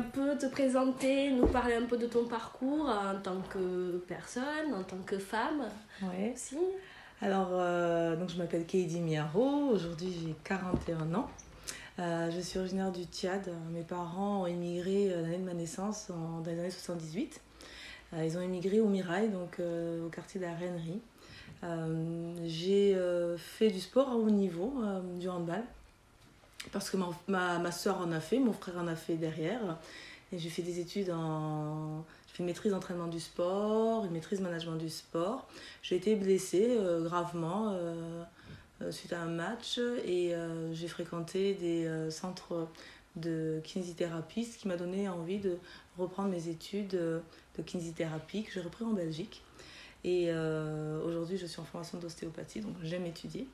un peu te présenter, nous parler un peu de ton parcours en tant que personne, en tant que femme aussi Alors, euh, donc je m'appelle Keidi Miaro. Aujourd'hui, j'ai 41 ans. Euh, je suis originaire du Tchad. Mes parents ont immigré euh, l'année de ma naissance, en, dans les années 78. Euh, ils ont immigré au Mirail, donc au quartier de la Reinerie. Euh, j'ai fait du sport à haut niveau, du handball, parce que ma, ma, soeur en a fait, mon frère en a fait derrière. J'ai fait des études en. J'ai fait une maîtrise d'entraînement du sport, une maîtrise management du sport. J'ai été blessée euh, gravement euh, euh, suite à un match et j'ai fréquenté des centres de kinésithérapie, ce qui m'a donné envie de reprendre mes études de kinésithérapie que j'ai repris en Belgique. Et euh, aujourd'hui, je suis en formation d'ostéopathie, donc j'aime étudier.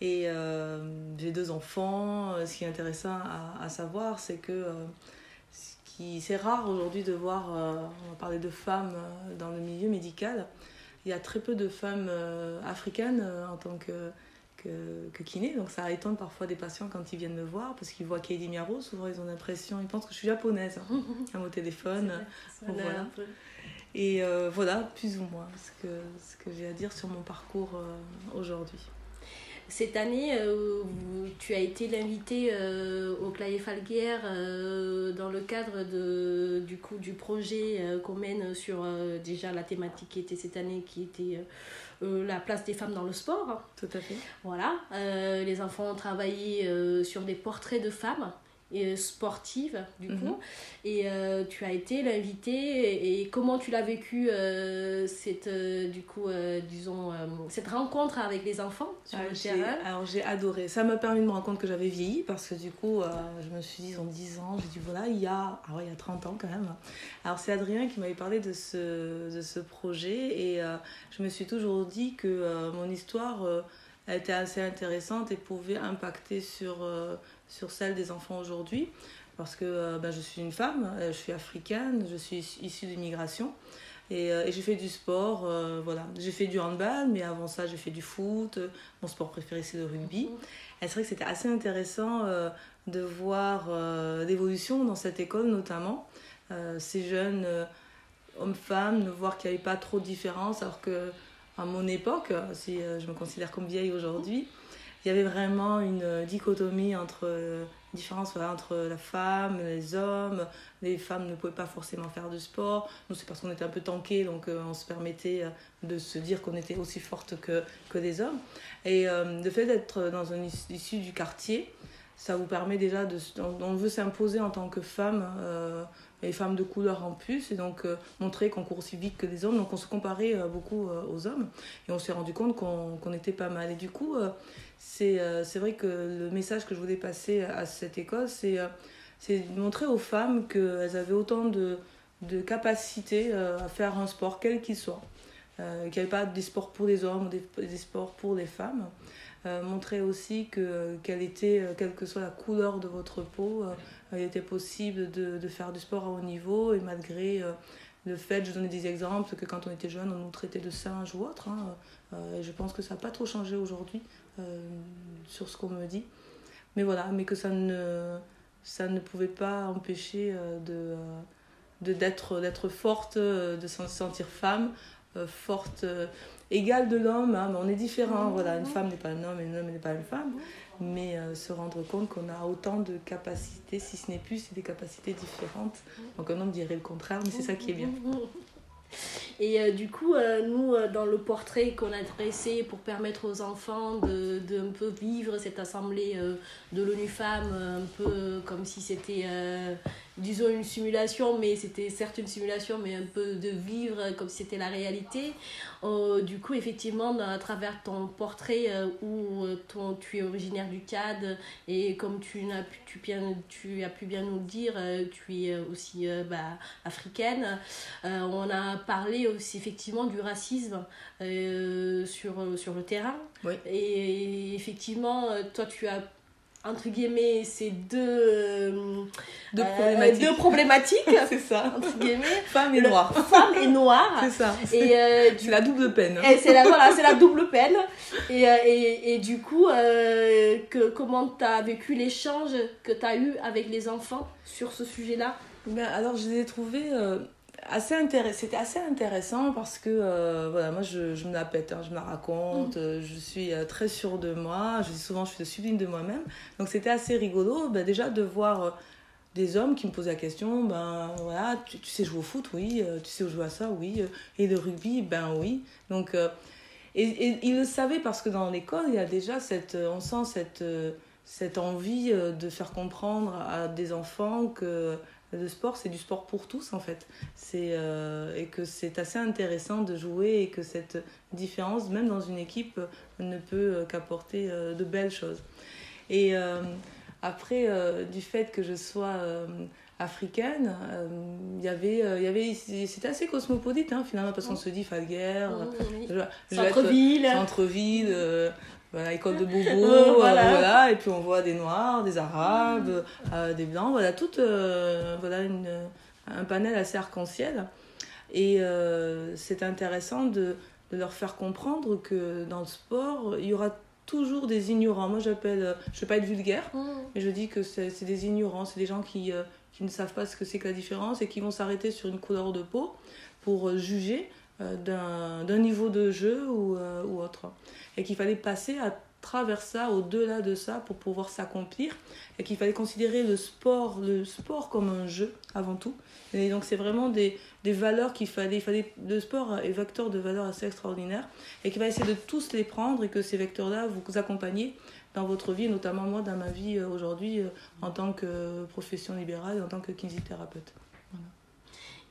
Et euh, j'ai deux enfants. Ce qui est intéressant à, savoir, c'est que euh, ce c'est rare aujourd'hui de voir, euh, on va parler de femmes euh, dans le milieu médical. Il y a très peu de femmes euh, africaines euh, en tant que, que, que kiné. Donc ça étonne parfois des patients quand ils viennent me voir parce qu'ils voient Keidi Miaro. Souvent, ils ont l'impression, ils pensent que je suis japonaise hein, à mon téléphone. Voilà. Et euh, voilà, plus ou moins ce que, ce que j'ai à dire sur mon parcours euh, aujourd'hui. Cette année, euh, tu as été l'invité au Clavier Falguière dans le cadre de, du, coup, du projet qu'on mène sur déjà la thématique qui était cette année, qui était euh, la place des femmes dans le sport. Tout à fait. Voilà, euh, les enfants ont travaillé euh, sur des portraits de femmes et, euh, sportives, du coup. Mhm. Et euh, tu as été l'invité. Et, et comment tu l'as vécu, euh, cette, euh, du coup, disons, cette rencontre avec les enfants sur Ah, le terrain? alors j'ai adoré. Ça m'a permis de me rendre compte que j'avais vieilli parce que du coup, je me suis dit, ont 10 ans. J'ai dit, voilà, il y a, ah ouais, il y a 30 ans quand même. Alors c'est Adrien qui m'avait parlé de ce, de ce projet et je me suis toujours dit que mon histoire était assez intéressante et pouvait impacter sur, sur celle des enfants aujourd'hui. Parce que euh, ben, je suis une femme, euh, je suis africaine, je suis issue d'immigration. Et, euh, et j'ai fait du sport, euh, voilà. J'ai fait du handball, mais avant ça, j'ai fait du foot. Mon sport préféré, c'est le rugby. Et c'est vrai que c'était assez intéressant euh, de voir euh, l'évolution dans cette école, notamment. Ces jeunes hommes-femmes, de voir qu'il n'y avait pas trop de différence, alors que à mon époque, si je me considère comme vieille aujourd'hui, il y avait vraiment une euh, dichotomie entre euh, différence entre la femme, les hommes. Les femmes ne pouvaient pas forcément faire du sport. Nous, c'est parce qu'on était un peu tankés, donc euh, on se permettait de se dire qu'on était aussi forte que, que des hommes. Et euh, le fait d'être dans is- issue du quartier, ça vous permet déjà de. On, veut s'imposer en tant que femme, et femme de couleur en plus, et donc montrer qu'on court aussi vite que les hommes. Donc on se comparait beaucoup aux hommes, et on s'est rendu compte qu'on qu'on était pas mal. Et du coup, c'est euh, vrai que le message que je voulais passer à cette école, c'est euh, de montrer aux femmes qu'elles avaient autant de, de capacités euh, à faire un sport, quel qu'il soit. Euh, qu'il n'y avait pas des sports pour les hommes ou des, des sports pour les femmes. Euh, montrer aussi que quelle était, quelle que soit la couleur de votre peau, il était possible de, de faire du sport à haut niveau et malgré le fait, je donnais des exemples, que quand on était jeune, on nous traitait de singes ou autre. hein, et je pense que ça n'a pas trop changé aujourd'hui euh, sur ce qu'on me dit. Mais voilà, mais que ça ne, ça ne pouvait pas empêcher euh, de, euh, de, d'être, d'être forte, de se sentir femme, forte, égale de l'homme. hein, mais on est différent. Voilà, une femme n'est pas un homme et un homme n'est pas une femme. Mais euh, se rendre compte qu'on a autant de capacités, si ce n'est plus, c'est des capacités différentes. Donc un homme dirait le contraire, mais c'est ça qui est bien. Et euh, du coup, euh, nous, euh, dans le portrait qu'on a dressé pour permettre aux enfants de, peu vivre cette assemblée de l'ONU Femmes, un peu comme si c'était, disons, une simulation, mais c'était certes une simulation, mais un peu de vivre comme si c'était la réalité. Euh, du coup, effectivement, à travers ton portrait euh, où euh, ton, tu es originaire du Tchad et comme tu, n'as pu, tu, bien, tu as pu bien nous le dire, tu es aussi bah, africaine. On a parlé aussi effectivement du racisme sur, sur le terrain. Oui. Et effectivement, toi, tu as entre guillemets ces deux, euh, Deux euh, problématiques. deux problématiques, c'est ça. entre guillemets, Femme et noire. femme et noire. C'est ça. Et, euh, C'est la double peine. Et c'est la, voilà, c'est la double peine. Et, et, et du coup, euh, que, comment tu as vécu l'échange que tu as eu avec les enfants sur ce sujet-là? Ben, alors, je les ai trouvés assez. C'était assez intéressant parce que, euh, voilà, moi, je, je me la pète, hein, je me la raconte, euh, je suis euh, très sûre de moi, je dis souvent, je suis sublime de moi-même. Donc, c'était assez rigolo, ben, déjà, de voir des hommes qui me posaient la question, ben, voilà, tu, tu sais jouer au foot, oui, tu sais jouer à ça, oui, et le rugby, ben oui. Donc, euh, et, et ils le savaient parce que dans l'école, il y a déjà cette, on sent cette, cette envie de faire comprendre à des enfants que le sport, c'est du sport pour tous en fait. C'est, euh, et que c'est assez intéressant de jouer et que cette différence, même dans une équipe, ne peut euh, qu'apporter euh, de belles choses. Et euh, après, du fait que je sois africaine, il y avait, il y avait, c'était assez cosmopolite hein, finalement parce qu'on se dit Falguer, Oui. vais être- Centre-ville. centre-ville, voilà, école de bobo, Euh, euh, voilà. voilà. et puis on voit des noirs, des arabes, euh, des blancs, voilà, tout voilà une, un panel assez arc-en-ciel. Et c'est intéressant de, de leur faire comprendre que dans le sport, il y aura toujours des ignorants. Moi, j'appelle, je ne veux pas être vulgaire, Mmh. mais je dis que c'est des ignorants, c'est des gens qui, qui ne savent pas ce que c'est que la différence et qui vont s'arrêter sur une couleur de peau pour juger d'un d'un niveau de jeu ou, euh, ou autre. Et qu'il fallait passer à travers ça, au-delà de ça, pour pouvoir s'accomplir. Et qu'il fallait considérer le sport, le sport comme un jeu avant tout. Et donc c'est vraiment des, des valeurs qu'il fallait, fallait. Le sport est vecteur de valeurs assez extraordinaires et qu'il va essayer de tous les prendre et que ces vecteurs-là vous accompagnent dans votre vie, notamment moi dans ma vie euh, aujourd'hui euh, en tant que profession libérale en tant que kinésithérapeute.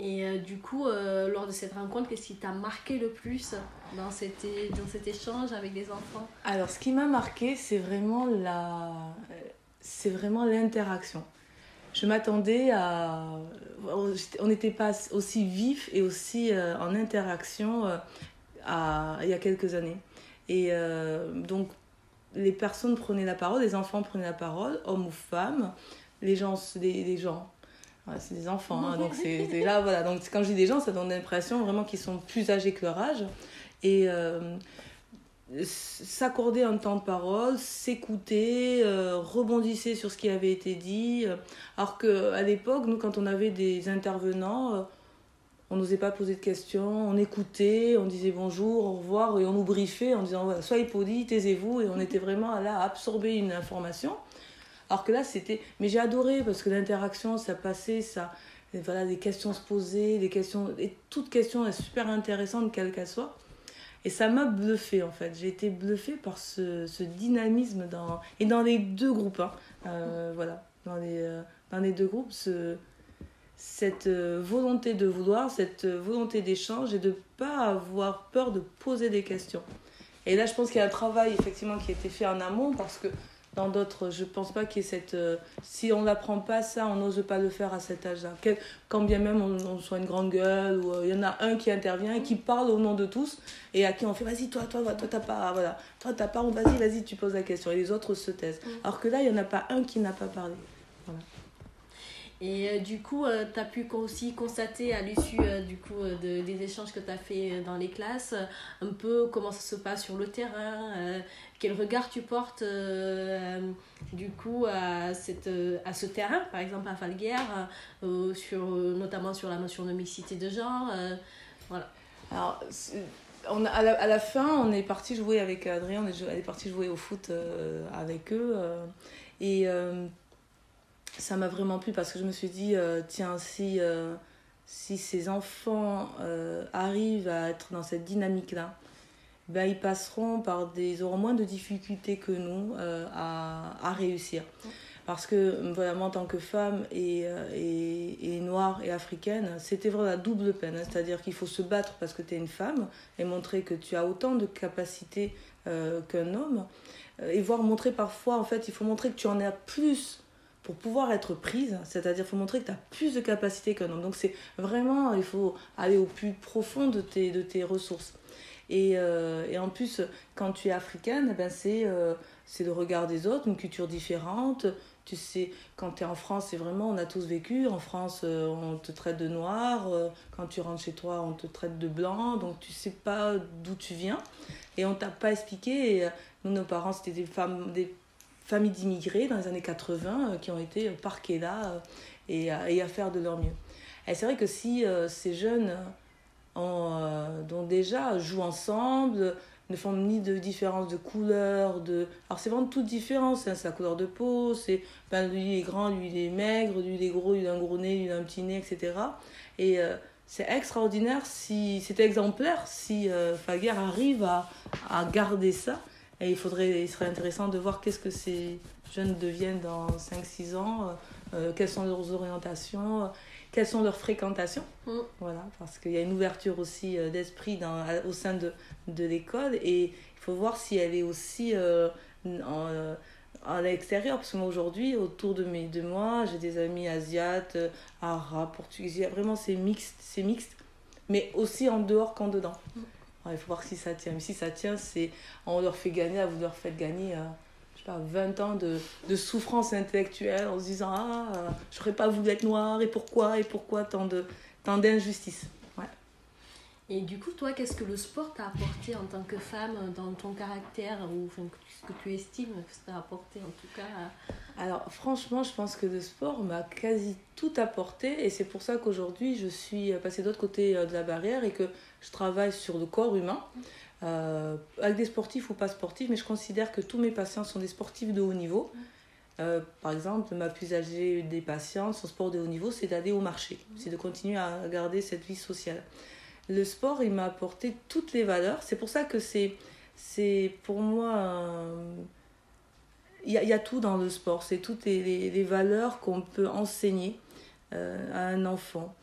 Et euh, du coup, euh, lors de cette rencontre, qu'est-ce qui t'a marqué le plus dans cet, é- dans cet échange avec les enfants? Alors, ce qui m'a marqué, c'est vraiment la, l'interaction. Je m'attendais à, on n'était pas aussi vif et aussi euh, en interaction à, il y a quelques années. Et donc, les personnes prenaient la parole, les enfants prenaient la parole, hommes ou femmes, les gens, les, les gens. C'est des enfants, hein, donc c'est déjà voilà. Donc quand je dis des gens, ça donne l'impression vraiment qu'ils sont plus âgés que leur âge et euh, s'accorder un temps de parole, s'écouter, euh, sur ce qui avait été dit. Alors qu'à l'époque, nous, quand on avait des intervenants, euh, on n'osait pas poser de questions, on écoutait, on disait bonjour, au revoir, et on nous briefait en disant voilà, soyez poli, taisez-vous, et on était vraiment là à absorber une information. Alors que là, c'était. Mais j'ai adoré parce que l'interaction, ça passait, ça. voilà, des questions se posaient, des questions. Et toute question est super intéressante, quelle qu'elle soit. Et ça m'a bluffé en fait. J'ai été bluffée par ce, dynamisme dans, et dans les deux groupes. Hein. Euh, voilà, dans les, euh, dans les deux groupes, ce, cette euh, volonté de vouloir, cette volonté d'échange et de ne pas avoir peur de poser des questions. Et là, je pense qu'il y a un travail effectivement qui a été fait en amont parce que dans d'autres, je pense pas qu'il y ait cette. Euh, si on n'apprend pas ça, on n'ose pas le faire à cet âge-là. Quand bien même on, on, soit une grande gueule, ou il euh, y en a un qui intervient et qui parle au nom de tous, et à qui on fait vas-y, toi, toi, toi, t'as pas. Voilà. Toi, t'as pas, vas-y, vas-y, tu poses la question. Et les autres se taisent. Mmh. Alors que là, il n'y en a pas un qui n'a pas parlé. Voilà. Et euh, du coup, euh, tu as pu aussi constater à l'issue euh, du coup de, des échanges que tu as fait dans les classes un peu comment ça se passe sur le terrain, quel regard tu portes du coup à, cette, à ce terrain, par exemple à Falguière, sur, notamment sur la notion de mixité de genre. voilà. Alors, on à, la, à, la, fin, on est parti jouer avec Adrien, on est, est parti jouer au foot avec eux. et ça m'a vraiment plu parce que je me suis dit, euh, tiens, si, euh, si ces enfants euh, arrivent à être dans cette dynamique-là, ben, ils passeront par des. Ils auront moins de difficultés que nous à, à, réussir. Parce que, voilà, moi, en tant que femme et, et, et noire et africaine, c'était vraiment la double peine. Hein, C'est-à-dire qu'il faut se battre parce que tu es une femme et montrer que tu as autant de capacités qu'un homme. Et voir montrer parfois, en fait, il faut montrer que tu en as plus pour pouvoir être prise, c'est-à-dire faut montrer que tu as plus de capacité qu'un homme. Donc c'est vraiment, il faut aller au plus profond de tes, de tes ressources. Et, euh, et en plus, quand tu es africaine, ben c'est, euh, c'est le regard des autres, une culture différente. Tu sais, quand tu es en France, c'est vraiment, on a tous vécu. En France, euh, on te traite de noir. quand tu rentres chez toi, on te traite de blanc. Donc, tu sais pas d'où tu viens. Et on t'a pas expliqué. Nous, nos parents, c'était des, femmes, familles d'immigrés dans les années 80 euh, qui ont été parquées là euh, et, à- faire de leur mieux. Et c'est vrai que si euh, ces jeunes ont, euh, dont déjà jouent ensemble, ne font ni de différence de couleur, de... alors c'est vraiment toute différence, hein, c'est la couleur de peau, c'est ben, lui il est grand, lui il est maigre, lui il est gros, lui il a un gros nez, lui il a un petit nez, etc. Et euh, c'est extraordinaire, si c'est exemplaire si euh, Faguer arrive à garder ça. Et il, faudrait, il serait intéressant de voir qu'est-ce que ces jeunes deviennent dans 5-6 ans, euh, euh, quelles sont leurs orientations, euh, quelles sont leurs fréquentations. Mm. Voilà, parce qu'il y a une ouverture aussi euh, d'esprit dans, au sein de, de l'école et il faut voir si elle est aussi en, à l'extérieur. Parce que moi aujourd'hui, autour de, mes, de moi, j'ai des amis asiates, arabes, portugais, vraiment c'est mixte, c'est mixte, mais aussi en dehors qu'en dedans. Mm. Il faut voir si ça tient. Mais si ça tient, c'est on leur fait gagner, vous leur faites gagner. euh, je sais pas, 20 ans de, de souffrance intellectuelle en se disant Ah, j'aurais pas voulu être noire, et pourquoi, et pourquoi tant tant d'injustice. Ouais. Et du coup, toi, qu'est-ce que le sport t'a apporté en tant que femme dans ton caractère ou enfin, ce que tu estimes que ça t'a apporté en tout cas Alors franchement, je pense que le sport m'a quasi tout apporté et c'est pour ça qu'aujourd'hui je suis passée de l'autre côté euh, de la barrière et que je travaille sur le corps humain. euh, avec des sportifs ou pas sportifs, mais je considère que tous mes patients sont des sportifs de haut niveau. Euh, par exemple, ma plus âgée des patients, son sport de haut niveau, c'est d'aller au marché, c'est de continuer à garder cette vie sociale. Le sport, il m'a apporté toutes les valeurs. C'est pour ça que c'est, pour moi, il y, a, tout dans le sport. C'est toutes les, valeurs qu'on peut enseigner euh, à un enfant.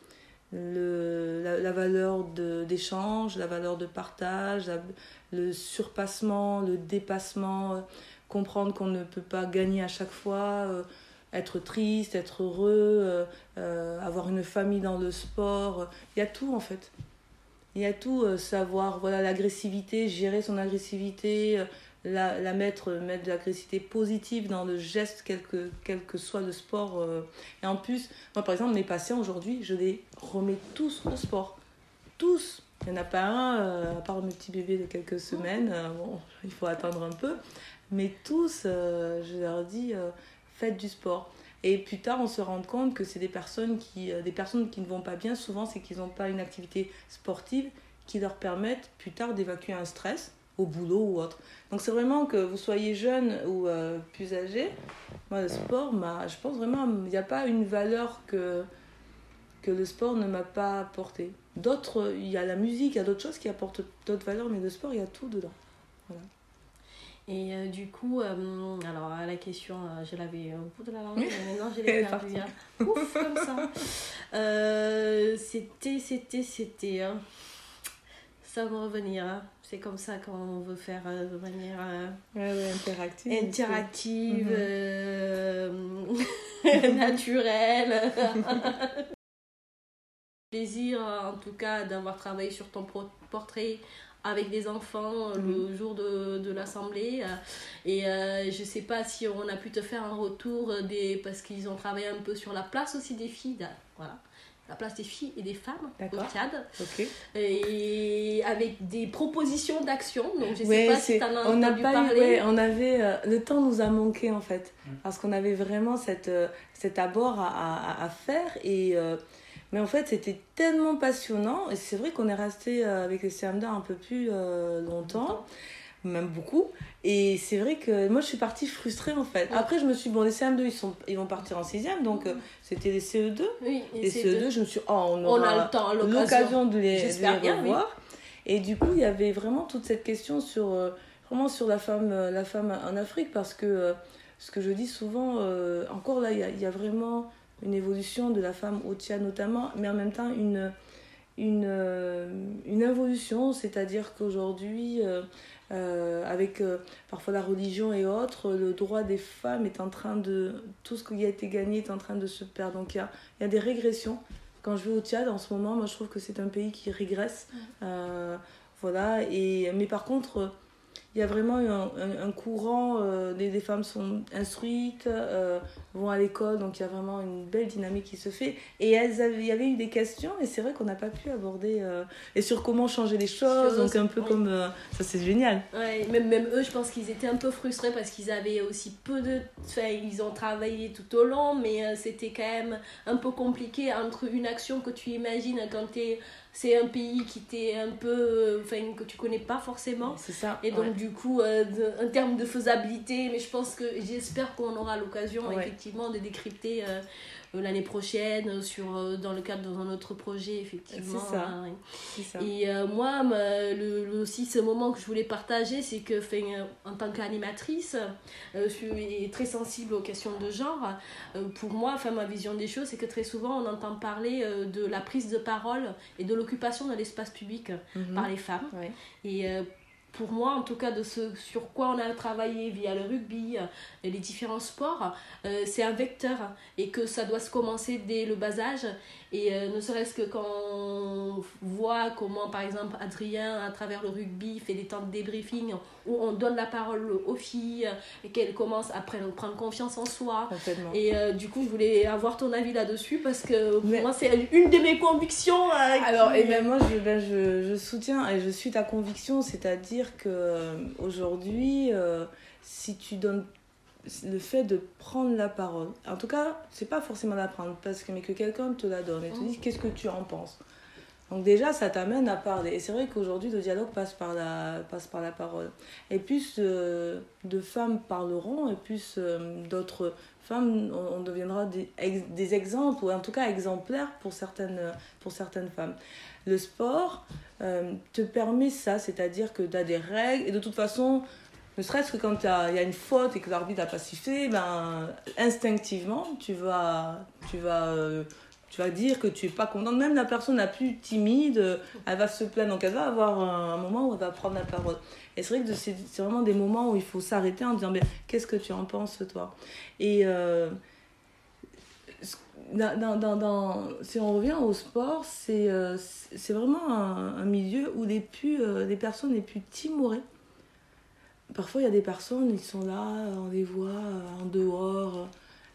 La, valeur d'échange, la valeur de partage, le surpassement, le dépassement, euh, comprendre qu'on ne peut pas gagner à chaque fois, euh, être triste, être heureux, avoir une famille dans le sport. Il y a tout en fait. Il y a tout, euh, savoir voilà l'agressivité, gérer son agressivité, euh, la, la mettre, mettre de l'agressivité positive dans le geste, quel que, soit le sport. euh. Et en plus, moi par exemple, mes patients aujourd'hui, je les remets tous au sport. Tous. Il n'y en a pas un, euh, à part mes petits bébés de quelques semaines, euh, bon, il faut attendre un peu. Mais tous, euh, je leur dis, euh, faites du sport. Et plus tard, on se rend compte que c'est des personnes qui, euh, des personnes qui ne vont pas bien, souvent, c'est qu'ils n'ont pas une activité sportive qui leur permette plus tard d'évacuer un stress au boulot ou autre. Donc c'est vraiment que vous soyez jeune ou euh, plus âgé, moi le sport, je pense vraiment, il n'y a pas une valeur que, que le sport ne m'a pas apporté. D'autres, il y a la musique, il y a d'autres choses qui apportent d'autres valeurs, mais le sport, il y a tout dedans. Et euh, du coup, euh, alors à la question, euh, je l'avais au bout de la langue, mais maintenant je l'ai partie. hein. Ouf, comme ça. C'était, c'était, c'était. hein. Ça va me revenir. hein. C'est comme ça qu'on veut faire de manière Ouais, ouais, interactive. interactive, Mhm. naturelle. Plaisir en tout cas d'avoir travaillé sur ton portrait avec des enfants euh, le jour de, de l'assemblée euh, et euh, je sais pas si on a pu te faire un retour euh, des parce qu'ils ont travaillé un peu sur la place aussi des filles là, voilà la place des filles et des femmes au. Tchad Ok. et avec des propositions d'action donc je sais Ouais, pas si en as on entendu pas eu- parler ouais, on avait euh, le temps nous a manqué en fait Mm. parce qu'on avait vraiment cette euh, cet abord à, à, à faire et euh, mais en fait c'était tellement passionnant et c'est vrai qu'on est resté euh, avec les CMDA un peu plus euh, longtemps. Même beaucoup. Et c'est vrai que moi je suis partie frustrée en fait. Après je me suis dit, bon les CM2 ils sont ils vont partir en sixième donc euh, c'était les CE2 oui les c'est CE2 de- je me suis dit, oh on on aura a le temps l'occasion. de les, J'espère les oui. revoir. Et du coup, il y avait vraiment toute cette question sur, euh, vraiment sur la, femme, la femme en Afrique, parce que euh, ce que je dis souvent, encore là, il y a, il y a vraiment une évolution de la femme au Tchad notamment, mais en même temps une, une, euh, une involution, c'est-à-dire qu'aujourd'hui, euh, euh, avec euh, parfois la religion et autres, le droit des femmes est en train de... Tout ce qui a été gagné est en train de se perdre. Donc il y a, y a des régressions. Quand je vais au Tchad en ce moment, moi je trouve que c'est un pays qui régresse. Euh, voilà. Et, mais par contre, il y a vraiment un, un, courant, euh, des, des, femmes sont instruites, euh, vont à l'école, donc il y a vraiment une belle dynamique qui se fait. Et elles avaient, il y avait eu des questions, et c'est vrai qu'on n'a pas pu aborder, euh, et sur comment changer les choses, donc un peu comme, ça c'est génial. Ouais, même, même eux, je pense qu'ils étaient un peu frustrés parce qu'ils avaient aussi peu de... Enfin, ils ont travaillé tout au long, mais c'était quand même un peu compliqué entre une action que tu imagines quand tu es c'est un pays qui t'est un peu enfin que tu connais pas forcément. C'est ça et donc du coup euh, en termes de faisabilité mais je pense que j'espère qu'on aura l'occasion effectivement de décrypter euh, euh, l'année prochaine sur euh, dans le cadre d'un autre projet effectivement c'est ça. Hein, ça. et euh, moi le, aussi ce moment que je voulais partager c'est que en tant qu'animatrice je suis très sensible aux questions de genre pour moi enfin ma vision des choses c'est que très souvent on entend parler de la prise de parole et de l'occupation de l'espace public mhm. par les femmes et pour moi, en tout cas, de ce sur quoi on a travaillé via le rugby et les différents sports, euh, c'est un vecteur et que ça doit se commencer dès le bas âge et euh, ne serait-ce que quand on voit comment, par exemple, Adrien, à travers le rugby, fait des temps de débriefing où on donne la parole aux filles et qu'elles commencent à prendre, confiance en soi. Et euh, du coup, je voulais avoir ton avis là-dessus parce que moi, c'est une de mes convictions. Euh, Alors, et ben moi, je, ben, je, je, soutiens et je suis ta conviction, c'est-à-dire que aujourd'hui, si tu donnes le fait de prendre la parole, en tout cas, c'est pas forcément la prendre, parce que, mais que quelqu'un te la donne et te dit qu'est-ce que tu en penses? Donc déjà, ça t'amène à parler. Et c'est vrai qu'aujourd'hui, le dialogue passe par la, passe par la parole. Et plus euh, de femmes parleront, et plus euh, d'autres femmes, on, deviendra des, des, exemples, ou en tout cas exemplaires pour certaines, pour certaines femmes. Le sport euh, te permet ça, c'est-à-dire que tu as des règles, et de toute façon, ne serait-ce que quand il y a une faute et que l'arbitre n'a pas sifflé, ben, instinctivement, tu vas, tu, vas, euh, tu vas dire que tu n'es pas content. Même la personne la plus timide, elle va se plaindre. Donc elle va avoir un, moment où elle va prendre la parole. Et c'est vrai que c'est vraiment des moments où il faut s'arrêter en disant qu'est-ce que tu en penses, toi? Et. Euh, dans, dans, dans, si on revient au sport, c'est euh, vraiment un, milieu où les, plus, les personnes les plus timorées Parfois, il y a des personnes, ils sont là, on les voit en dehors,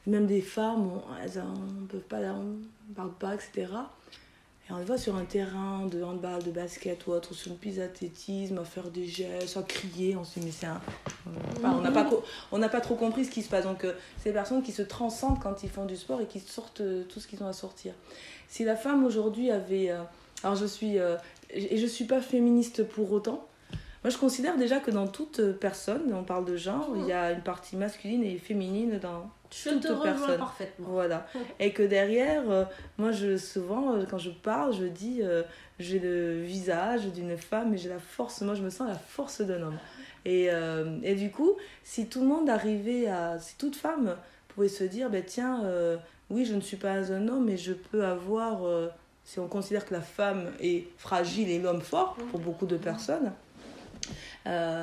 même des femmes, elles ne peuvent pas, on parle pas, etc. Et on les voit sur un terrain de handball, de basket ou autre, sur une piste d'athlétisme, à faire des gestes, à crier. On se dit, mais c'est un. on n'a pas, on pas trop compris ce qui se passe. Donc, euh, c'est des personnes qui se transcendent quand ils font du sport et qui sortent euh, tout ce qu'ils ont à sortir. Si la femme aujourd'hui avait. Euh, alors, je suis. et je suis pas féministe pour autant. Moi, je considère déjà que dans toute personne, on parle de genre, il y a une partie masculine et féminine dans je toute te personne. parfaitement. Voilà. Et que derrière, euh, moi, je, souvent, euh, quand je parle, je dis euh, j'ai le visage d'une femme et j'ai la force, moi, je me sens la force d'un homme. Et, et, du coup, si tout le monde arrivait à. Si toute femme pouvait se dire ben, tiens, oui, je ne suis pas un homme, mais je peux avoir. si on considère que la femme est fragile et l'homme fort, pour beaucoup de personnes euh,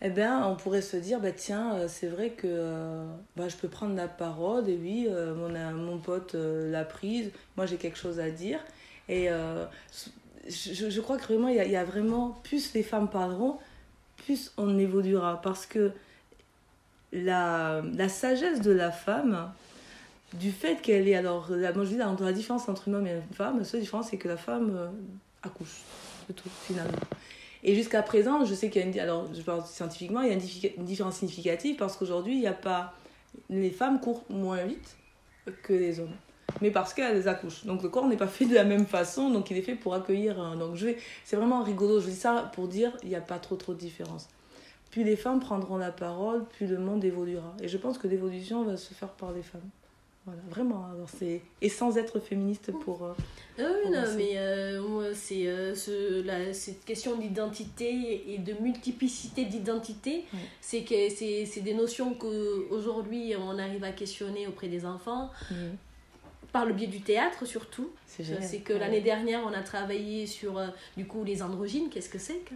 eh bien, on pourrait se dire, bah, tiens, euh, c'est vrai que euh, bah, je peux prendre la parole, et oui, mon, mon pote l'a prise, moi j'ai quelque chose à dire. Et je, je, crois que vraiment, il y, y, a vraiment, plus les femmes parleront, plus on évoluera. Parce que la, la sagesse de la femme, du fait qu'elle est. Alors, la, moi je dis, la différence entre une homme et une femme, la seule différence, c'est que la femme accouche. Finalement. Et jusqu'à présent, je sais qu'il y a une, alors je parle scientifiquement, il y a une, différence significative parce qu'aujourd'hui, il n'y a pas, les femmes courent moins vite que les hommes. Mais parce qu'elles accouchent. Donc le corps n'est pas fait de la même façon, donc il est fait pour accueillir. Donc je vais, c'est vraiment rigolo. Je dis ça pour dire il n'y a pas trop trop de différence. Plus les femmes prendront la parole, plus le monde évoluera. Et je pense que l'évolution va se faire par les femmes. Voilà, vraiment. Alors c'est et sans être féministe pour. Euh, ah oui, non, mais euh, c'est euh, ce, la, cette question d'identité et de multiplicité d'identité, c'est que c'est des notions que aujourd'hui on arrive à questionner auprès des enfants. Par le biais du théâtre surtout. C'est que l'année dernière on a travaillé sur du coup les androgynes, qu'est-ce que c'est que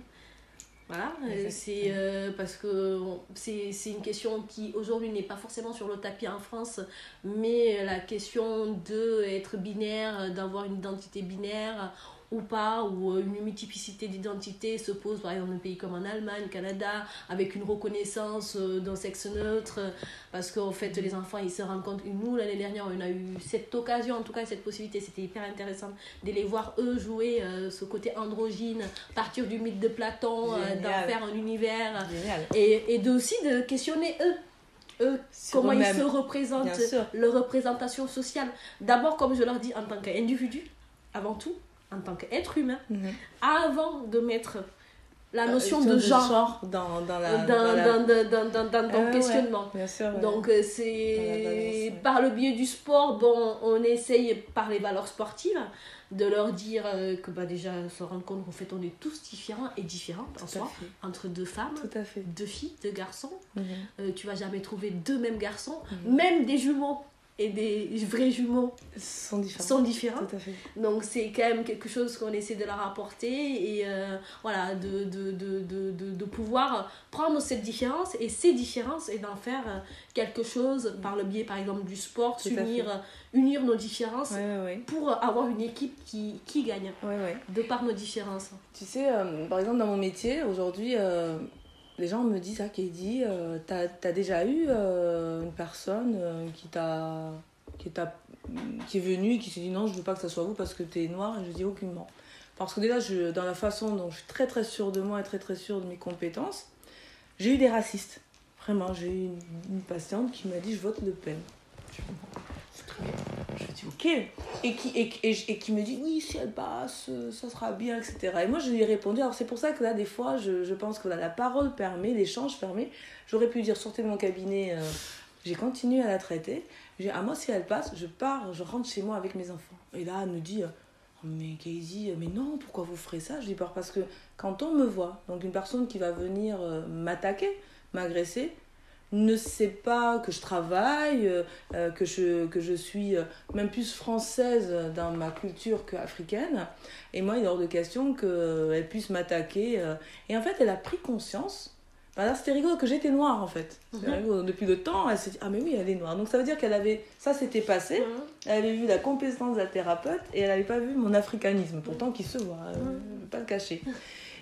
voilà, c'est euh, parce que c'est une question qui aujourd'hui n'est pas forcément sur le tapis en France, mais la question de être binaire, d'avoir une identité binaire, ou pas, ou euh, une multiplicité d'identité se pose par exemple dans un pays comme en Allemagne, Canada, avec une reconnaissance euh, d'un sexe neutre, parce qu'en fait les enfants ils se rendent compte, nous l'année dernière on a eu cette occasion, en tout cas cette possibilité, c'était hyper intéressant de les voir eux jouer euh, ce côté androgyne, partir du mythe de Platon, d'en faire un univers, et, et de, aussi de questionner eux. Eux, comment ils se représentent, leur représentation sociale. D'abord, comme je leur dis, en tant qu'individu, avant tout, en tant qu'être humain, mhm. avant de mettre la euh, notion de, genre, dans, dans, la, dans, dans, dans, dans, questionnement. Donc, euh, c'est par le biais du sport, bon, on essaye par les valeurs sportives de leur dire euh, que bah, déjà se rendre compte qu'en fait on est tous différents et différentes en soi, entre deux femmes, deux filles, deux garçons. Mhm. tu vas jamais trouver deux mêmes garçons, mhm. même des jumeaux et des vrais jumeaux sont différents. Sont différents. Donc c'est quand même quelque chose qu'on essaie de leur apporter et euh, voilà, de, de, de, de, de pouvoir prendre cette différence et ces différences et d'en faire euh, quelque chose par le biais par exemple du sport, unir, euh, unir nos différences pour avoir une équipe qui, qui gagne de par nos différences. Tu sais, par exemple dans mon métier aujourd'hui les gens me disent, ah Katie, euh, t'as as déjà eu euh, une personne euh, qui t'a qui, est venue et qui s'est dit non, je veux pas que ça soit vous parce que t'es noire. Et je dis aucunement. Parce que déjà, je, dans la façon dont je suis très très sûre de moi et très très sûre de mes compétences, j'ai eu des racistes. Vraiment, j'ai eu une, patiente qui m'a dit je vote Le Pen. Dis ok. Et qui, et, et, qui me dit oui, si elle passe, ça sera bien, etc. Et moi je lui ai répondu. Alors c'est pour ça que là, des fois, je, je pense que la parole permet, l'échange permet. J'aurais pu dire sortez de mon cabinet. Euh, j'ai continué à la traiter. J'ai ah moi si elle passe, je pars, je rentre chez moi avec mes enfants. Et là, elle me dit oh, mais Casey, mais non, pourquoi vous ferez ça? Je dis parce que quand on me voit, donc une personne qui va venir euh, m'attaquer, m'agresser, ne sait pas que je travaille, euh, euh, que, je, que je suis euh, même plus française dans ma culture qu'africaine. Et moi, il est hors de question qu'elle puisse m'attaquer. Et en fait, elle a pris conscience. Bah c'était rigolo que j'étais noire en fait. Mhm. Depuis le temps, elle s'est dit Ah, mais oui, elle est noire. Donc ça veut dire qu'elle avait. Ça s'était passé. Mhm. Elle avait vu la compétence de la thérapeute et elle n'avait pas vu mon africanisme, pourtant qui se voit. Vais pas le cacher.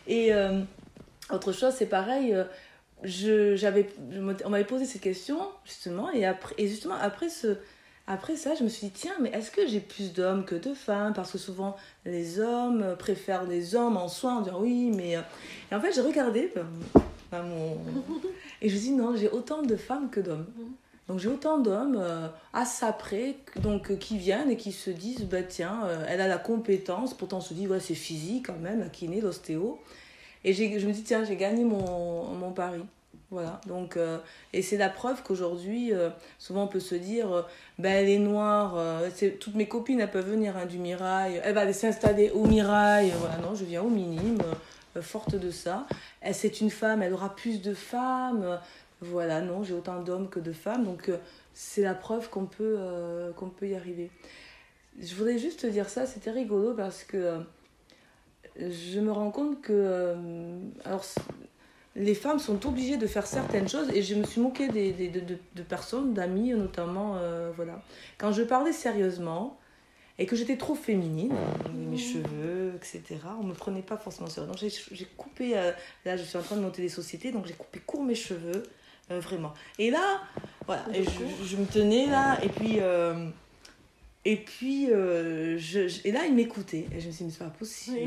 Et autre chose, c'est pareil je, j'avais, on m'avait posé cette question, justement, et, après, et justement, après, ce, après ça, je me suis dit, tiens, mais est-ce que j'ai plus d'hommes que de femmes? Parce que souvent, les hommes préfèrent les hommes en soi, en disant oui, mais. Euh, et en fait, j'ai regardé, ben, mon... et je me suis dit, non, j'ai autant de femmes que d'hommes. Donc j'ai autant d'hommes euh, à ça près, donc euh, qui viennent et qui se disent, bah tiens, elle a la compétence, pourtant on se dit, ouais, c'est physique quand même, la kiné, l'ostéo. Et je me dis, tiens, j'ai gagné mon, mon pari. Voilà, donc, euh, et c'est la preuve qu'aujourd'hui, euh, souvent on peut se dire, euh, ben elle est noire, toutes mes copines elles peuvent venir hein, du Mirail, elle va s'installer au Mirail, voilà, non, je viens au minime, forte de ça. C'est une femme, elle aura plus de femmes, voilà, non, j'ai autant d'hommes que de femmes, donc c'est la preuve qu'on peut, qu'on peut y arriver. Je voudrais juste te dire ça, c'était rigolo parce que je me rends compte que. alors, les femmes sont obligées de faire certaines choses et je me suis moquée des, des de, de, personnes, d'amis notamment. Euh, voilà. Quand je parlais sérieusement et que j'étais trop féminine, mes cheveux, etc., on ne me prenait pas forcément sérieux. Donc j'ai coupé, euh, là je suis en train de monter des sociétés, donc j'ai coupé court mes cheveux, euh, vraiment. Et là, voilà, et je, je, me tenais là et puis. Et puis, je, et là, il m'écoutait. Et je me suis dit, mais c'est pas possible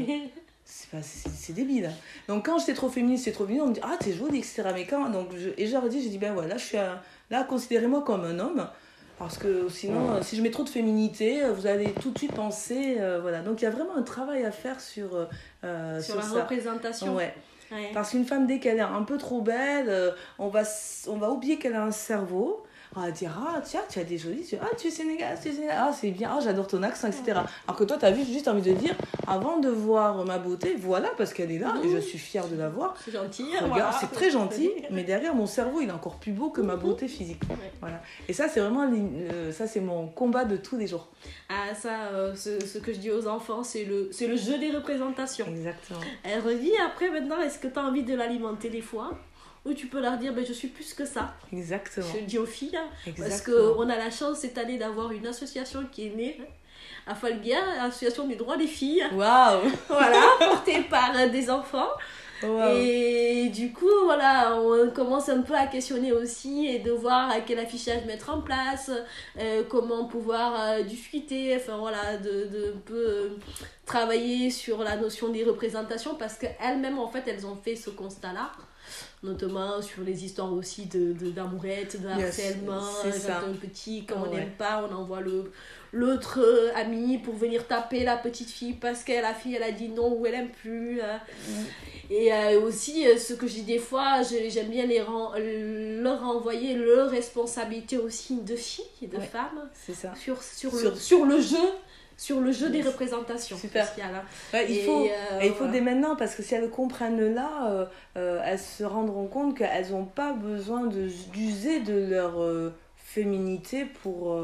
c'est débile. Donc quand j'étais trop féministe, c'est trop féministe, on me dit ah t'es jolie, etc. Mais quand donc je, et j'ai dit, j'ai dit ben voilà, je suis là considérez-moi comme un homme parce que sinon si je mets trop de féminité, vous allez tout de suite penser euh, voilà. Donc il y a vraiment un travail à faire sur euh, sur, la représentation. Ouais. Parce qu'une femme dès qu'elle est un peu trop belle, euh, on va on va oublier qu'elle a un cerveau on va dire ah tiens tu as des jolis yeux. Ah tu es sénégalais tu es sénégalais ah c'est bien. Ah j'adore ton accent etc alors que toi tu as juste envie de dire avant de voir ma beauté voilà parce qu'elle est là et je suis fière de la voir. C'est gentil regarde c'est très gentil mais derrière mon cerveau il est encore plus beau que ma beauté physique. Voilà. Et ça c'est vraiment euh, ça c'est mon combat de tous les jours. Ah ça euh, ce, ce, que je dis aux enfants c'est le c'est le jeu des représentations. Exactement. Elle revit après maintenant est-ce que tu as envie de l'alimenter des fois? Ou tu peux leur dire ben, je suis plus que ça. Exactement. Je dis aux filles, hein, parce qu'on a la chance cette année d'avoir une association qui est née à Falguière, l'association du droit des filles. Waouh Voilà, portée par euh, des enfants. Wow. Et du coup, voilà, on commence un peu à questionner aussi et de voir quel affichage mettre en place, euh, comment pouvoir euh, discuter, enfin voilà, de, de un peu euh, travailler sur la notion des représentations parce qu'elles-mêmes, en fait, elles ont fait ce constat-là notamment sur les histoires aussi de de- d'amourettes, de, Yes, harcèlement, ça. un petit, quand on Ouais. n'aime pas, on envoie le l'autre euh, ami pour venir taper la petite fille parce que la fille elle a dit non ou elle aime plus hein. et euh, aussi euh, ce que dis des fois j'aime bien les leur renvoyer leur responsabilité aussi de filles et de Ouais. C'est ça. sur, sur, Sur- Le, sur le jeu sur le jeu des représentations Super. parce qu'il y a là. Ouais, il Et, faut, euh, il faut voilà. dès maintenant, parce que si elles le comprennent là, euh, euh, elles se rendront compte qu'elles n'ont pas besoin de- d'user de, leur euh, féminité pour.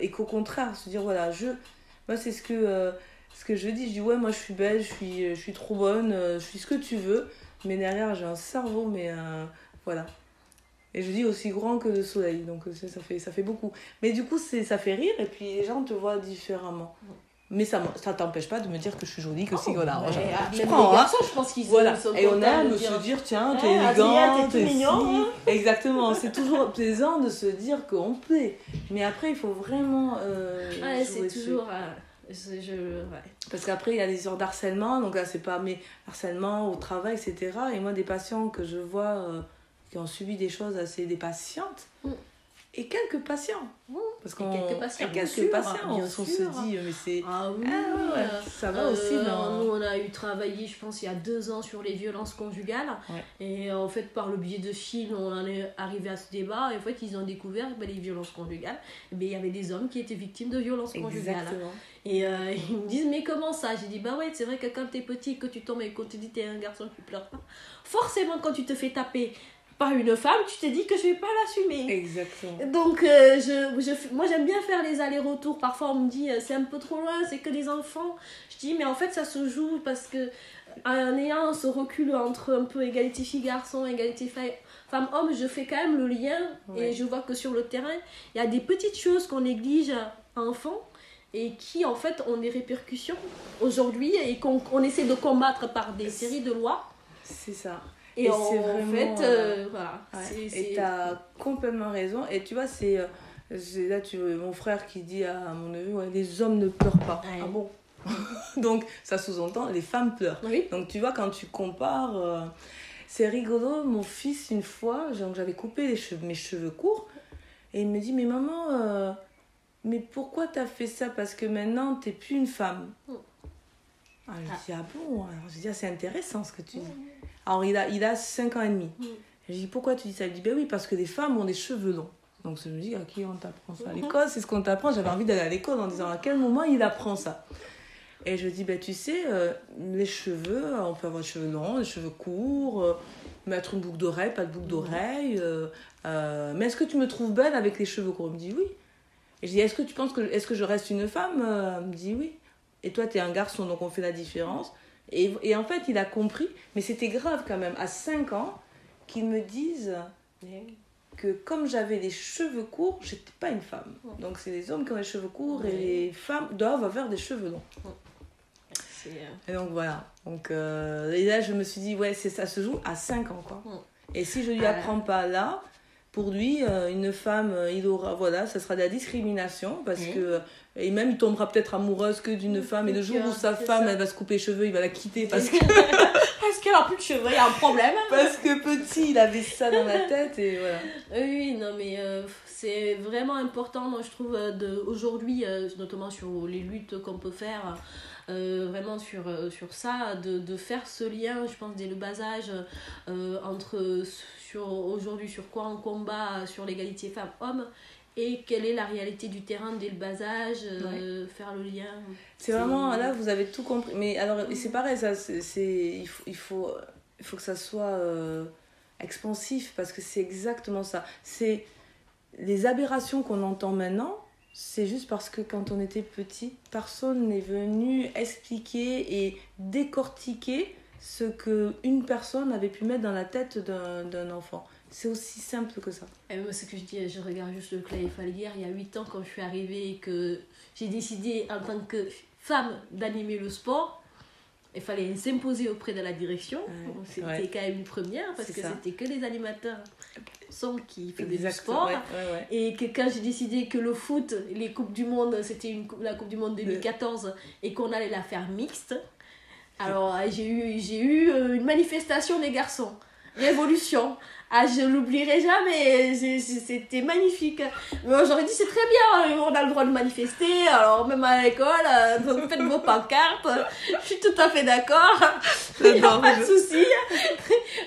et qu'au contraire, se dire voilà, je. Moi, c'est ce que, ce que je dis. Je dis ouais, moi je suis belle, je suis, je suis trop bonne, je suis ce que tu veux, mais derrière, j'ai un cerveau, mais voilà. Et je dis aussi grand que le soleil, donc ça, ça, fait, ça fait beaucoup. Mais du coup, c'est ça fait rire, et puis les gens te voient différemment. Mais ça, ça t'empêche pas de me dire que je suis jolie, que si, voilà. Ouais, je, ah, je prends, hein. je pense qu'ils Voilà. sont Et on aime se dire, tiens, t'es Ouais, Adrien, élégante, t'es t'es mignon, hein. Exactement, c'est toujours plaisant de se dire qu'on plaît. Mais après, il faut vraiment. euh, ouais c'est toujours euh, je, je- ouais. Parce qu'après, il y a des histoires d'harcèlement, donc là, c'est pas mais harcèlement au travail, etc. Et moi, des patients que je vois euh, qui ont subi des choses assez. des patientes. Mm. Et quelques patients. Mm. Parce Et qu'on. quelques patients, quelques sûr, patients, bien on, se dit, mais c'est. ah oui Ah ouais, euh, ça va Euh, aussi dans. Nous, on a eu travaillé, je pense, il y a deux ans sur les violences conjugales. Ouais. Et en fait, par le biais de films, on en est arrivé à ce débat. Et en fait, ils ont découvert ben, les violences conjugales. Ben, Il y avait des hommes qui étaient victimes de violences conjugales. Exactement. Et euh, ils me disent, mais comment ça? J'ai dit, bah ouais, c'est vrai que quand t'es petit, que tu tombes et qu'on te dit t'es un garçon, tu pleures pas. Forcément, quand tu te fais taper par une femme, tu te dis que je vais pas l'assumer. Exactement. Donc, euh, je, je, moi j'aime bien faire les allers-retours. Parfois, on me dit euh, c'est un peu trop loin, c'est que des enfants. Je dis, mais en fait, ça se joue parce que en ayant ce recul entre un peu égalité filles-garçons, égalité femmes-hommes, je fais quand même le lien Ouais. et je vois que sur le terrain, il y a des petites choses qu'on néglige à enfant et qui en fait ont des répercussions aujourd'hui et qu'on essaie de combattre par des séries de lois. C'est ça. Et, Et en vraiment, fait, euh, voilà. Ouais, c'est- Et t'as complètement raison. Et tu vois, c'est euh, c'est là tu mon frère qui dit à mon neveu ouais, les hommes ne pleurent pas. Ouais. Ah bon? Donc ça sous-entend les femmes pleurent. Oui. Donc tu vois quand tu compares, euh, c'est rigolo. Mon fils une fois, j'avais coupé les cheveux, mes cheveux courts, et il me dit mais maman, euh, mais pourquoi t'as fait ça? Parce que maintenant t'es plus une femme. Mm. Ah, je dis ah bon? Alors je dis ah, c'est intéressant ce que tu dis. Alors il a il a 5 ans et demi. Mm. Je dis pourquoi tu dis ça? Il dit ben oui parce que les femmes ont des cheveux longs. Donc je me dis à qui on t'apprend ça? À l'école C'est ce qu'on t'apprend. J'avais envie d'aller à l'école en disant à quel moment il apprend ça? Et je dis ben tu sais euh, les cheveux, on peut avoir des cheveux longs, des cheveux courts, euh, mettre une boucle d'oreille, pas de boucle d'oreille. euh, euh, mais est-ce que tu me trouves belle avec les cheveux courts? Il me dit oui. Et je dis est-ce que tu penses que est-ce que je reste une femme? Euh, Il me dit oui. Et toi tu es un garçon donc on fait la différence. Et, et en fait il a compris, mais c'était grave quand même à 5 ans qu'ils me disent que comme j'avais les cheveux courts, j'étais pas une femme. Donc c'est les hommes qui ont les cheveux courts et les femmes doivent avoir des cheveux longs. Euh, Et donc voilà. Donc euh, et là je me suis dit ouais c'est ça se joue à 5 ans quoi. Et si je lui Ah. apprends pas là, pour lui euh, une femme euh, il aura voilà ça sera de la discrimination parce que et même il tombera peut-être amoureuse que d'une femme et le jour où sa femme ça. elle va se couper les cheveux il va la quitter parce que Parce qu'elle a plus de cheveux, il y a un problème. parce que petit il avait ça dans la tête et voilà. Oui, non, mais euh, c'est vraiment important, moi je trouve, euh, de, aujourd'hui, euh, notamment sur les luttes qu'on peut faire, euh, vraiment sur, sur ça, de, de faire ce lien, je pense, dès le bas âge, entre sur, aujourd'hui sur quoi on combat, sur l'égalité femmes-hommes, et quelle est la réalité du terrain dès le bas âge, euh, faire le lien. C'est vraiment, là, vous avez tout compris. Mais alors, c'est pareil, ça, c'est, il, faut, il, faut, il faut que ça soit euh, expansif, parce que c'est exactement ça. C'est les aberrations qu'on entend maintenant, c'est juste parce que quand on était petit, personne n'est venu expliquer et décortiquer ce que une personne avait pu mettre dans la tête d'un enfant. C'est aussi simple que ça. Et moi, ce que je dis, je regarde juste le Clay Falguière, il y a 8 ans, quand je suis arrivée et que j'ai décidé en tant que femme d'animer le sport, il fallait s'imposer auprès de la direction. Ouais, C'était ouais. quand même une première parce que c'était que les animateurs sont qui faisaient du sport. ouais, ouais, ouais. Et que quand j'ai décidé que le foot, les Coupes du Monde, c'était une coupe- la Coupe du Monde 2014 et qu'on allait la faire mixte, alors euh, j'ai eu, j'ai eu euh, une manifestation des garçons. Révolution. Ah, je l'oublierai jamais. C'était magnifique. Mais j'aurais dit, c'est très bien. On a le droit de manifester. Alors, même à l'école, euh, donc faites vos pancartes. Je suis tout à fait d'accord. Il n'y a J'adore, pas de souci.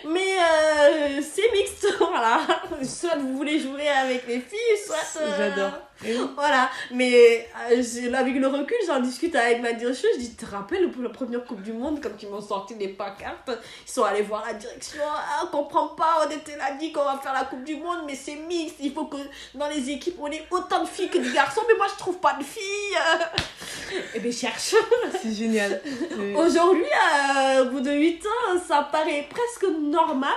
Mais euh, c'est mixte. Voilà. Soit vous voulez jouer avec les filles, soit. euh, J'adore. Voilà, mais euh, avec le recul, j'en discute avec ma direction. Je dis, tu te rappelles pour la première Coupe du Monde, quand ils m'ont sorti des pancartes, ils sont allés voir la direction. Ah, on comprend pas, on était là, dit qu'on va faire la Coupe du Monde, mais c'est mixte. Il faut que dans les équipes, on ait autant de filles que de garçons, mais moi je trouve pas de filles. Eh bien, cherche. C'est génial. Aujourd'hui, euh, au bout de 8 ans, ça paraît presque normal.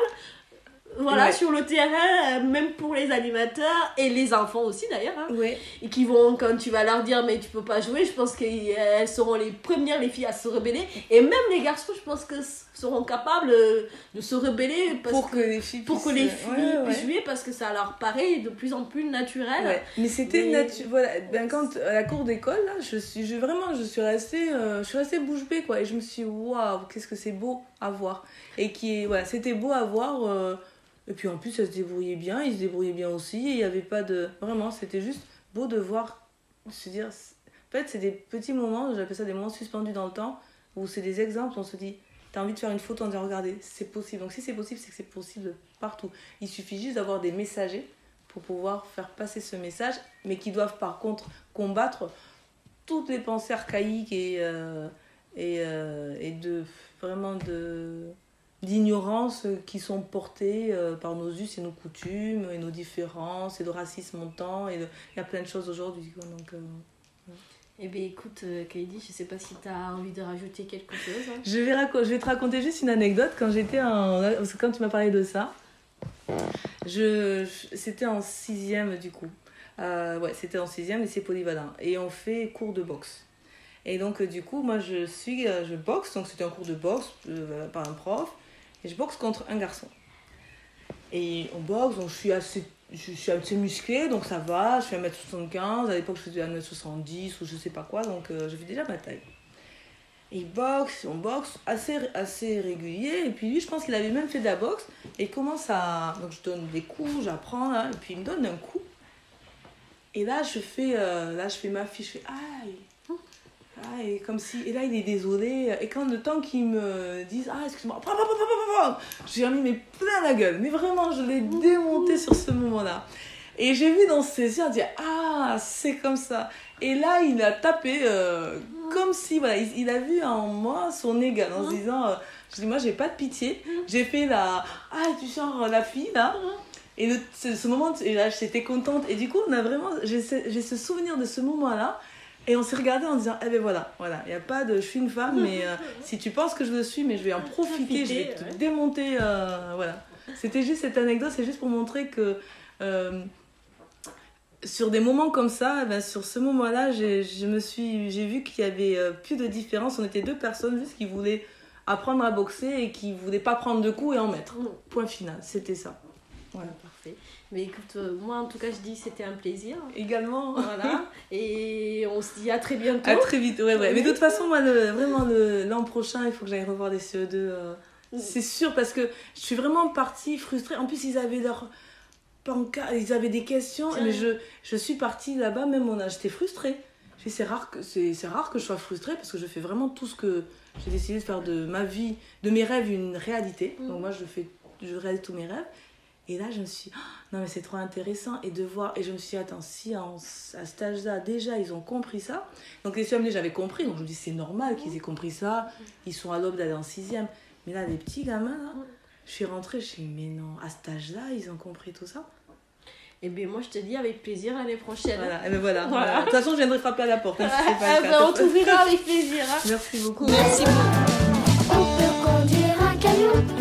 Voilà, Ouais. sur le terrain, euh, même pour les animateurs et les enfants aussi d'ailleurs. hein Ouais. et qui vont, quand tu vas leur dire mais tu peux pas jouer, je pense qu'elles seront les premières, les filles, à se rebeller. Et même les garçons, je pense que seront capables euh, de se rebeller parce Pour que, que les filles pour que puissent- les filles ouais. puissent jouer parce que ça leur paraît de plus en plus naturel. Mais c'était Mais- naturel. Voilà, ben quand à la cour d'école là, je suis, je vraiment, je suis restée, euh, je suis restée bouche bée quoi, et je me suis dit, waouh, qu'est-ce que c'est beau à voir, et qui voilà, c'était beau à voir. euh, et puis en plus, elle se débrouillait bien, ils se débrouillaient bien aussi, il n'y avait pas de, vraiment, c'était juste beau de voir, se dire, en fait, c'est des petits moments, j'appelle ça des moments suspendus dans le temps, où c'est des exemples, on se dit. T'as envie de faire une photo en disant regardez, c'est possible. Donc si c'est possible, c'est que c'est possible partout. Il suffit juste d'avoir des messagers pour pouvoir faire passer ce message, mais qui doivent par contre combattre toutes les pensées archaïques et, euh, et, euh, et de vraiment de d'ignorance qui sont portées euh, par nos us et nos coutumes et nos différences et le racisme montant et de- il y a plein de choses aujourd'hui donc euh, Et bien écoute, euh, Kaidi, je sais pas si tu as envie de rajouter quelque chose. hein. Je vais, raco- je vais te raconter juste une anecdote. Quand j'étais en. Parce que quand tu m'as parlé de ça, je, c'était en sixième du coup. Euh, ouais, c'était en sixième, lycée polyvalent. Et on fait cours de boxe. Et donc, du coup, moi, je suis. Je boxe. Donc, c'était un cours de boxe euh, par un prof. Et je boxe contre un garçon. Et on boxe, donc je suis assez. Je suis assez musclée, donc ça va. Je fais 1m75. À l'époque, je faisais 1m70 ou je sais pas quoi. Donc, euh, je fais déjà ma taille. Et il boxe, on boxe assez, assez régulier. Et puis lui, je pense qu'il avait même fait de la boxe. Et il commence à. Donc je donne des coups, j'apprends. Et puis il me donne un coup. Et là, je fais, euh, là, je fais ma fille, je fais aïe. Aïe, comme si. Et là, il est désolé. Et quand le temps qu'il me dise Ah, excuse-moi, pam, pam, j'ai remis mes plein la gueule. Mais vraiment, je l'ai démonté sur ce moment-là. Et j'ai vu dans ses yeux, dire Ah, c'est comme ça. Et là, il a tapé euh, comme si, voilà, il, il a vu en moi son égal en se disant euh, Je dis, moi, j'ai pas de pitié. J'ai fait la Ah, tu sens la fille là. Et le, ce, ce moment, et là, j'étais contente. Et du coup, on a vraiment, j'ai ce souvenir de ce moment-là. Et on s'est regardé en disant, eh ben voilà, voilà, il n'y a pas de, je suis une femme, mais euh, si tu penses que je le suis, mais je vais en profiter, je vais te ouais. démonter, euh, voilà. C'était juste cette anecdote, c'est juste pour montrer que euh, sur des moments comme ça, eh ben, sur ce moment-là, j'ai, vu qu'il y avait plus de différence. On était deux personnes juste qui voulaient apprendre à boxer et qui voulaient pas prendre de coups et en mettre. Point final, c'était ça. Voilà. Parfait. Mais écoute, euh, moi en tout cas, je dis c'était un plaisir. Également. Voilà. Et on se dit à très bientôt. À très vite, ouais, ouais. Mais de toute façon, moi, le- vraiment, le- l'an prochain, il faut que j'aille revoir des CE2. euh, c'est sûr, parce que je suis vraiment partie frustrée. En plus, ils avaient leur pancarte, ils avaient des questions. Tiens. Mais je, je suis partie là-bas, même on a, j'étais frustrée. C'est rare, que, rare que je sois frustrée parce que je fais vraiment tout ce que j'ai décidé de faire de ma vie, de mes rêves, une réalité. Mhm. Donc moi, je, fais, je réalise tous mes rêves. Et là, je me suis dit, Ah, non, mais c'est trop intéressant. Et de voir, et je me suis dit, attends, si en- à cet âge-là, déjà, ils ont compris ça. Donc les CMD, j'avais compris. Donc je me dis, c'est normal qu'ils aient compris ça. Ils sont à l'aube d'aller en sixième. Mais là, les petits gamins, là, je suis rentrée, je suis dit, mais non, à cet âge-là, ils ont compris tout ça. Et bien moi, je te dis avec plaisir l'année prochaine. Voilà, et ben voilà. Voilà. voilà. De toute façon, je viendrai frapper à la porte. hein, si c'est pas Ah, ben, on t'ouvrira avec plaisir. hein. Merci beaucoup. Merci beaucoup. On peut conduire un camion